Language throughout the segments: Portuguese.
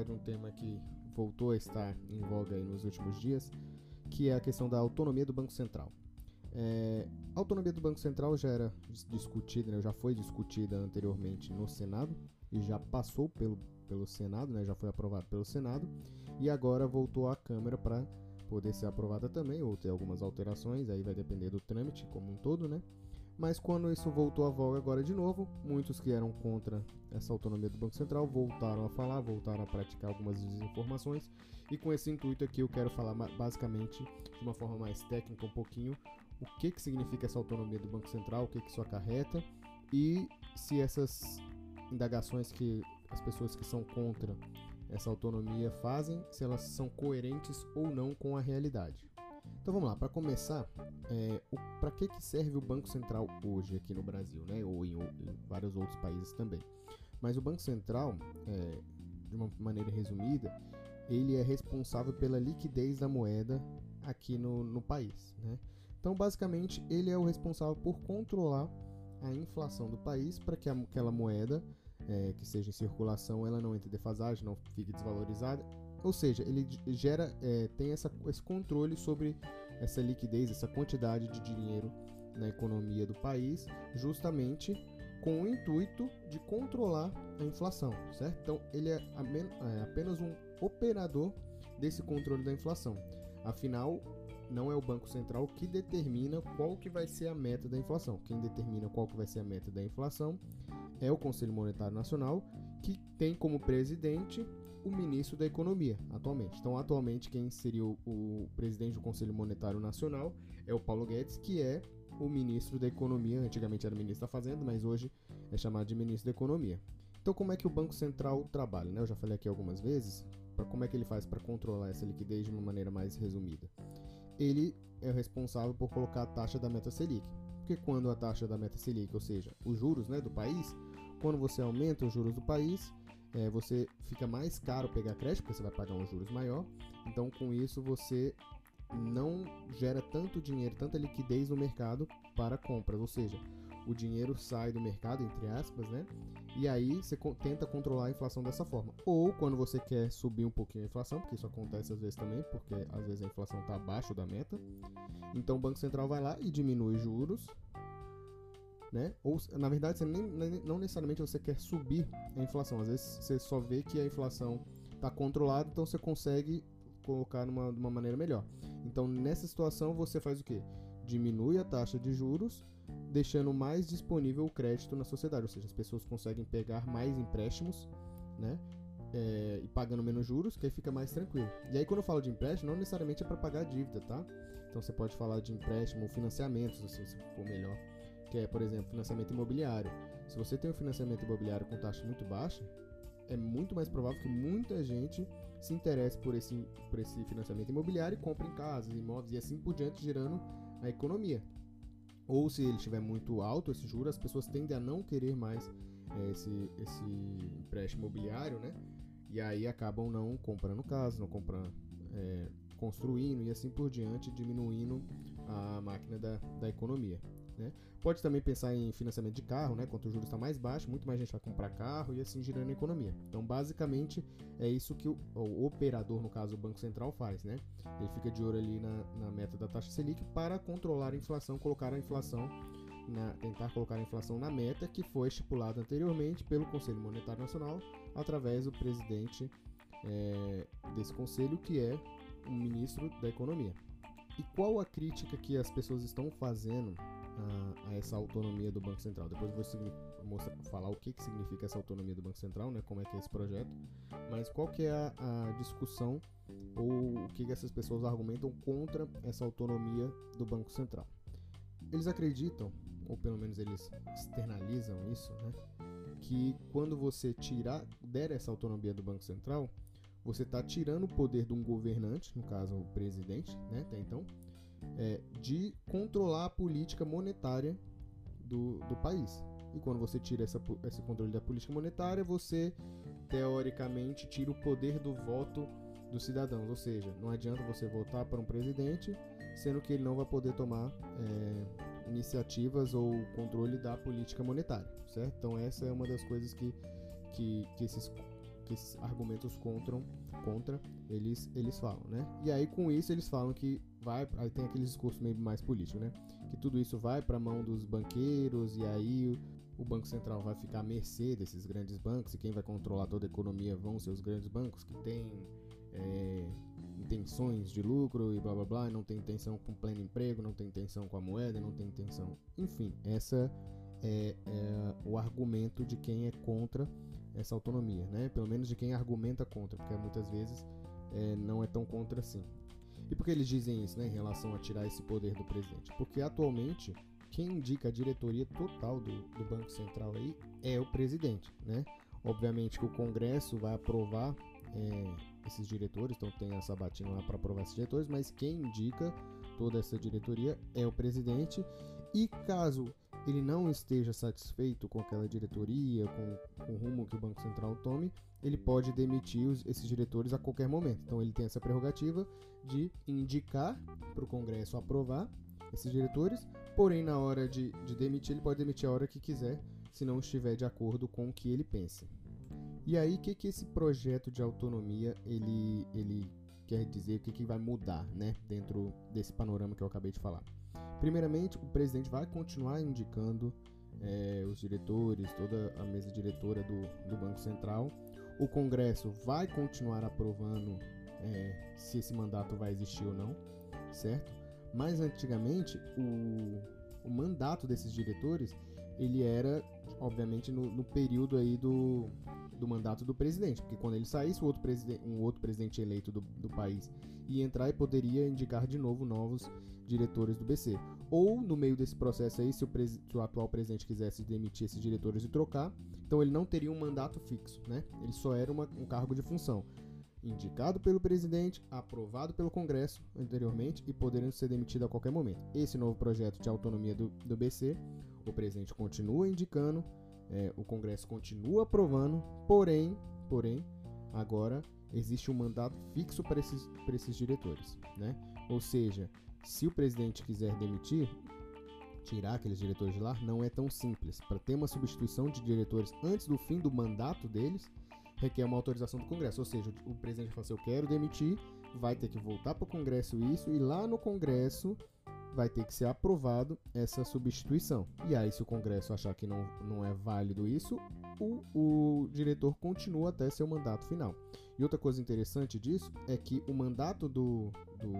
falar de um tema que voltou a estar em voga nos últimos dias, que é a questão da autonomia do Banco Central. É, a autonomia do Banco Central já era discutida, né, já foi discutida anteriormente no Senado e já passou pelo, pelo Senado, né, já foi aprovado pelo Senado e agora voltou à Câmara para poder ser aprovada também ou ter algumas alterações, aí vai depender do trâmite como um todo, né? Mas quando isso voltou à voga agora de novo, muitos que eram contra essa autonomia do Banco Central voltaram a falar, voltaram a praticar algumas desinformações. E com esse intuito aqui eu quero falar basicamente de uma forma mais técnica um pouquinho o que, que significa essa autonomia do Banco Central, o que, que isso acarreta e se essas indagações que as pessoas que são contra essa autonomia fazem, se elas são coerentes ou não com a realidade. Então vamos lá, para começar, é, para que, que serve o Banco Central hoje aqui no Brasil, né? ou em, em vários outros países também? Mas o Banco Central, é, de uma maneira resumida, ele é responsável pela liquidez da moeda aqui no, no país. Né? Então, basicamente, ele é o responsável por controlar a inflação do país para que aquela moeda é, que seja em circulação ela não entre em defasagem, não fique desvalorizada ou seja, ele gera, é, tem essa, esse controle sobre essa liquidez, essa quantidade de dinheiro na economia do país, justamente com o intuito de controlar a inflação, certo? Então ele é, é apenas um operador desse controle da inflação. Afinal, não é o Banco Central que determina qual que vai ser a meta da inflação. Quem determina qual que vai ser a meta da inflação é o Conselho Monetário Nacional, que tem como presidente o ministro da Economia, atualmente. Então, atualmente, quem seria o, o, presidente do Conselho Monetário Nacional é o Paulo Guedes, que é o ministro da Economia. Antigamente era ministro da Fazenda, mas hoje é chamado de ministro da Economia. Então, como é que o Banco Central trabalha? Né? Eu já falei aqui algumas vezes. Pra, como é que ele faz para controlar essa liquidez de uma maneira mais resumida? Ele é responsável por colocar a taxa da meta Selic. Porque quando a taxa da meta Selic, ou seja, os juros né, do país, quando você aumenta os juros do país, é, você fica mais caro pegar crédito, porque você vai pagar uns juros maior. Então, com isso, você não gera tanto dinheiro, tanta liquidez no mercado para compras, ou seja, o dinheiro sai do mercado, entre aspas, né? E aí você tenta controlar a inflação dessa forma. Ou quando você quer subir um pouquinho a inflação, porque isso acontece às vezes também, porque às vezes a inflação está abaixo da meta. Então o Banco Central vai lá e diminui juros né? Ou na verdade, você nem, não necessariamente você quer subir a inflação. Às vezes você só vê que a inflação está controlada, então você consegue colocar numa, de uma maneira melhor. Então nessa situação você faz o que? Diminui a taxa de juros, deixando mais disponível o crédito na sociedade, ou seja, as pessoas conseguem pegar mais empréstimos, né? É, e pagando menos juros, que aí fica mais tranquilo. E aí, quando eu falo de empréstimo, não necessariamente é para pagar a dívida, tá? Então você pode falar de empréstimo financiamentos, assim, se for melhor que é, por exemplo, financiamento imobiliário. Se você tem um financiamento imobiliário com taxa muito baixa, é muito mais provável que muita gente se interesse por esse, por esse financiamento imobiliário e compre em casas, imóveis e assim por diante, gerando a economia. Ou se ele estiver muito alto, esse juro, as pessoas tendem a não querer mais é, esse, esse empréstimo imobiliário, né? E aí acabam não comprando casa, não comprando, é, construindo e assim por diante, diminuindo a máquina da, da economia. Né? Pode também pensar em financiamento de carro, né? quanto o juros está mais baixo, muito mais gente vai comprar carro e assim girando a economia. Então, basicamente, é isso que o, o operador, no caso o Banco Central, faz. Né? Ele fica de olho ali na, na meta da taxa Selic para controlar a inflação, colocar a inflação na, tentar colocar a inflação na meta que foi estipulada anteriormente pelo Conselho Monetário Nacional através do presidente é, desse conselho, que é o ministro da Economia. E qual a crítica que as pessoas estão fazendo a, a, essa autonomia do Banco Central. Depois vou mostrar, falar o que, que significa essa autonomia do Banco Central, né, como é que é esse projeto, mas qual que é a, a discussão ou o que, que essas pessoas argumentam contra essa autonomia do Banco Central. Eles acreditam, ou pelo menos eles externalizam isso, né, que quando você tirar, der essa autonomia do Banco Central, você está tirando o poder de um governante, no caso o presidente, né, até então, é, de controlar a política monetária do, do país. E quando você tira essa, esse controle da política monetária, você teoricamente tira o poder do voto dos cidadãos. Ou seja, não adianta você votar para um presidente, sendo que ele não vai poder tomar é, iniciativas ou controle da política monetária, certo? Então essa é uma das coisas que, que, que esses que esses argumentos contra, contra eles, eles falam, né? E aí com isso eles falam que vai, aí tem aquele discurso meio mais político, né? Que tudo isso vai para a mão dos banqueiros e aí o Banco Central vai ficar à mercê desses grandes bancos e quem vai controlar toda a economia vão ser os grandes bancos que têm é, intenções de lucro e blá blá blá, não tem intenção com pleno emprego, não tem intenção com a moeda, não tem intenção. Enfim, essa é, é o argumento de quem é contra essa autonomia, né? Pelo menos de quem argumenta contra, porque muitas vezes é, não é tão contra assim. E por que eles dizem isso, né, em relação a tirar esse poder do presidente? Porque atualmente quem indica a diretoria total do, do Banco Central aí é o presidente, né? Obviamente que o Congresso vai aprovar é, esses diretores, então tem a sabatina lá para aprovar esses diretores, mas quem indica toda essa diretoria é o presidente. E caso ele não esteja satisfeito com aquela diretoria, com, com o rumo que o Banco Central tome, ele pode demitir os, esses diretores a qualquer momento. Então ele tem essa prerrogativa de indicar para o Congresso aprovar esses diretores, porém na hora de, de demitir, ele pode demitir a hora que quiser, se não estiver de acordo com o que ele pensa. E aí, o que, que esse projeto de autonomia ele, ele quer dizer, o que, que vai mudar né, dentro desse panorama que eu acabei de falar? Primeiramente, o presidente vai continuar indicando é, os diretores, toda a mesa diretora do, do Banco Central. O Congresso vai continuar aprovando é, se esse mandato vai existir ou não, certo? Mas antigamente, o, o mandato desses diretores ele era, obviamente, no, no período aí do, do mandato do presidente, porque quando ele saísse, outro um outro presidente eleito do, do país ia entrar e poderia indicar de novo novos diretores do BC. Ou, no meio desse processo aí, se o, se o, atual presidente quisesse demitir esses diretores e trocar, então ele não teria um mandato fixo, né? Ele só era uma, um cargo de função. Indicado pelo presidente, aprovado pelo Congresso anteriormente e podendo ser demitido a qualquer momento. Esse novo projeto de autonomia do, do BC, o presidente continua indicando, é, o Congresso continua aprovando, porém, porém, agora existe um mandato fixo para esses, para esses diretores, né? Ou seja, se o presidente quiser demitir, tirar aqueles diretores de lá, não é tão simples. Para ter uma substituição de diretores antes do fim do mandato deles, requer uma autorização do Congresso. Ou seja, o presidente fala assim: eu quero demitir, vai ter que voltar para o Congresso isso, e lá no Congresso vai ter que ser aprovado essa substituição. E aí, se o Congresso achar que não, não é válido isso, o, o diretor continua até seu mandato final. E outra coisa interessante disso é que o mandato do, do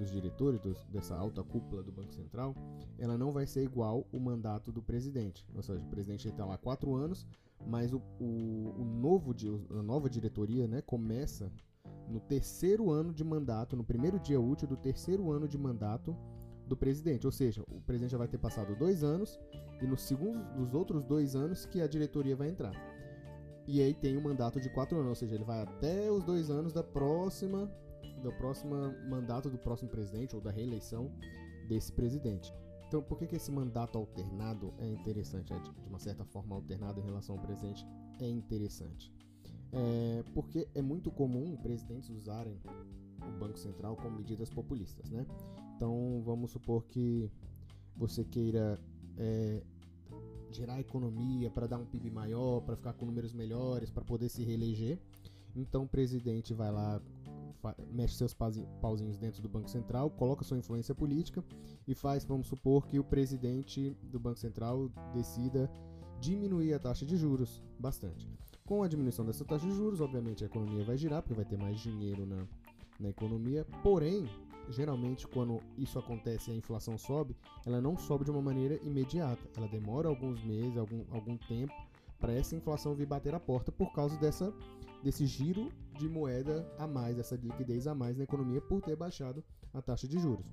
dos diretores dos, dessa alta cúpula do Banco Central, ela não vai ser igual o mandato do presidente. Ou seja, o presidente está lá quatro anos, mas o, o, o novo, a nova diretoria né, começa no terceiro ano de mandato, no primeiro dia útil do terceiro ano de mandato do presidente. Ou seja, o presidente já vai ter passado dois anos e nos segundos dos outros dois anos que a diretoria vai entrar. E aí tem um mandato de quatro anos, ou seja, ele vai até os dois anos da próxima, do próximo mandato do próximo presidente ou da reeleição desse presidente. Então, por que, que esse mandato alternado é interessante? É de, uma certa forma alternado em relação ao presidente é interessante. É porque é muito comum presidentes usarem o Banco Central com medidas populistas, né? Então, vamos supor que você queira é, gerar economia para dar um PIB maior, para ficar com números melhores, para poder se reeleger. Então, o presidente vai lá, mexe seus pauzinhos dentro do Banco Central, coloca sua influência política e faz, vamos supor, que o presidente do Banco Central decida diminuir a taxa de juros bastante. Com a diminuição dessa taxa de juros, obviamente a economia vai girar, porque vai ter mais dinheiro na, na economia, porém, geralmente quando isso acontece e a inflação sobe, ela não sobe de uma maneira imediata, ela demora alguns meses, algum, algum tempo para essa inflação vir bater a porta por causa dessa, desse giro de moeda a mais, essa liquidez a mais na economia por ter baixado a taxa de juros.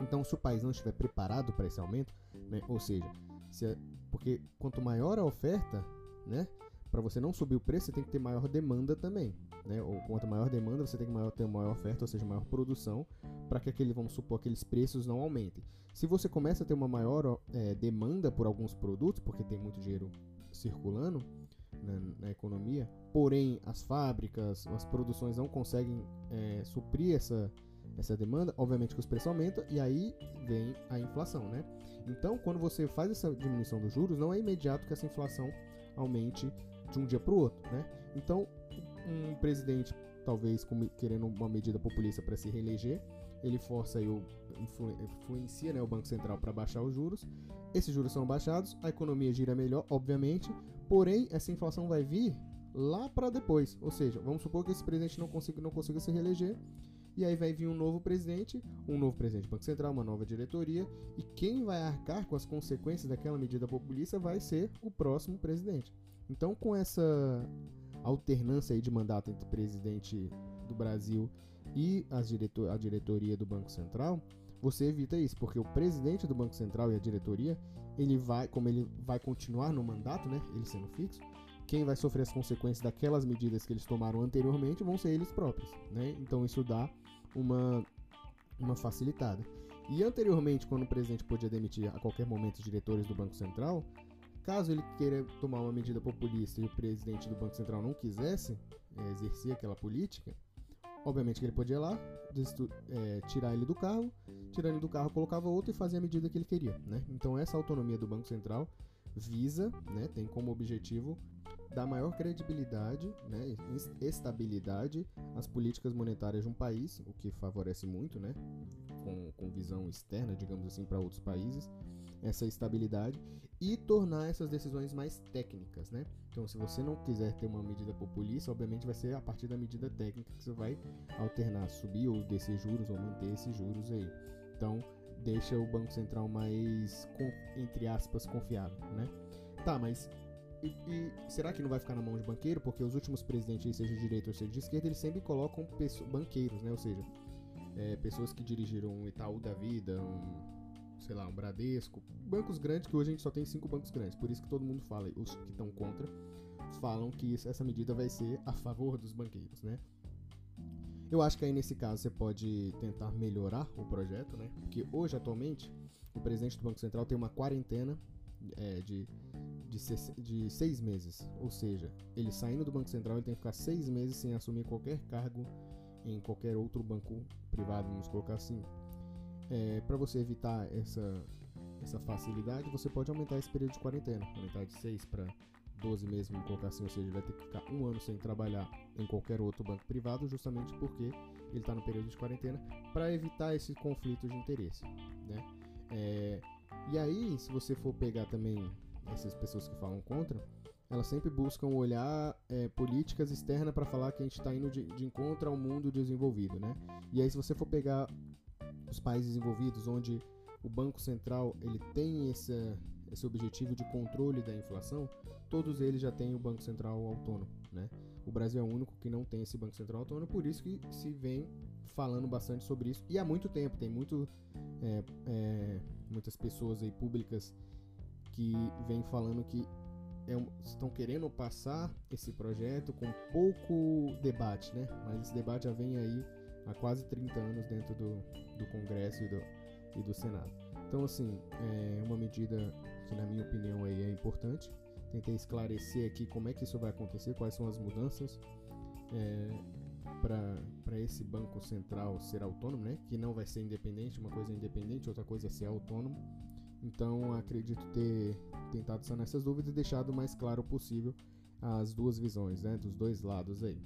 Então, se o país não estiver preparado para esse aumento, né, ou seja, se, porque quanto maior a oferta, né, para você não subir o preço, você tem que ter maior demanda também. Né? Ou quanto maior demanda, você tem que maior, ter maior oferta, ou seja, maior produção, para que aquele, vamos supor, aqueles preços não aumentem. Se você começa a ter uma maior é, demanda por alguns produtos, porque tem muito dinheiro circulando na, na, economia, porém as fábricas, as produções não conseguem é, suprir essa, essa demanda, obviamente que os preços aumentam e aí vem a inflação, né? Então, quando você faz essa diminuição dos juros, não é imediato que essa inflação aumente de um dia para o outro, né? Então, um presidente, talvez querendo uma medida populista para se reeleger, ele força aí o influ, influencia né, o Banco Central para baixar os juros. Esses juros são baixados, a economia gira melhor, obviamente, porém essa inflação vai vir lá para depois. Ou seja, vamos supor que esse presidente não consiga, não consiga se reeleger, e aí vai vir um novo presidente, um novo presidente do Banco Central, uma nova diretoria, e quem vai arcar com as consequências daquela medida populista vai ser o próximo presidente. Então, com essa alternância aí de mandato entre presidente do Brasil e diretor a diretoria do Banco Central, você evita isso, porque o presidente do Banco Central e a diretoria, ele vai, como ele vai continuar no mandato, né, ele sendo fixo, quem vai sofrer as consequências daquelas medidas que eles tomaram anteriormente vão ser eles próprios, né? Então isso dá uma, uma facilitada. E anteriormente, quando o presidente podia demitir a qualquer momento os diretores do Banco Central, caso ele queira tomar uma medida populista e o presidente do Banco Central não quisesse é, exercer aquela política, obviamente que ele podia ir lá, é, tirar ele do carro, tirando ele do carro, colocava outro e fazia a medida que ele queria. Né? Então essa autonomia do Banco Central visa, né, tem como objetivo dar maior credibilidade, né, estabilidade às políticas monetárias de um país, o que favorece muito, né, com, com visão externa, digamos assim, para outros países, essa estabilidade e tornar essas decisões mais técnicas, né? Então, se você não quiser ter uma medida populista, obviamente vai ser a partir da medida técnica que você vai alternar, subir ou descer juros ou manter esses juros aí. Então, deixa o Banco Central mais, entre aspas, confiável, né? Tá, mas e, e, será que não vai ficar na mão de banqueiro? Porque os últimos presidentes, seja de direita ou seja de esquerda, eles sempre colocam banqueiros, né? Ou seja, é, pessoas que dirigiram um Itaú da vida, um, sei lá, um Bradesco, bancos grandes que hoje a gente só tem cinco bancos grandes. Por isso que todo mundo fala, os que estão contra, falam que essa medida vai ser a favor dos banqueiros, né? Eu acho que aí nesse caso você pode tentar melhorar o projeto, né? Porque hoje, atualmente, o presidente do Banco Central tem uma quarentena é, de de, de seis meses. Ou seja, ele saindo do Banco Central, ele tem que ficar seis meses sem assumir qualquer cargo em qualquer outro banco privado, vamos colocar assim. É, para você evitar essa, essa facilidade, você pode aumentar esse período de quarentena, aumentar de 6 para 12 meses, vamos colocar assim, ou seja, ele vai ter que ficar um ano sem trabalhar em qualquer outro banco privado, justamente porque ele está no período de quarentena, para evitar esse conflito de interesse. Né? É, e aí, se você for pegar também essas pessoas que falam contra, elas sempre buscam olhar é, políticas externas para falar que a gente está indo de, de encontro ao mundo desenvolvido, né? E aí se você for pegar os países desenvolvidos, onde o Banco Central ele tem esse, esse objetivo de controle da inflação, todos eles já têm o Banco Central autônomo, né? O Brasil é o único que não tem esse Banco Central autônomo, por isso que se vem falando bastante sobre isso. E há muito tempo, tem muito, é, é, muitas pessoas aí públicas que vem falando que é um, estão querendo passar esse projeto com pouco debate, né? Mas esse debate já vem aí há quase 30 anos dentro do, do Congresso e do, e do Senado. Então, assim, é uma medida que, na minha opinião, aí é importante. Tentei esclarecer aqui como é que isso vai acontecer, quais são as mudanças é, para esse Banco Central ser autônomo, né? Que não vai ser independente, uma coisa é independente, outra coisa é ser autônomo. Então acredito ter tentado sanar essas dúvidas e deixado o mais claro possível as duas visões, né, dos dois lados aí.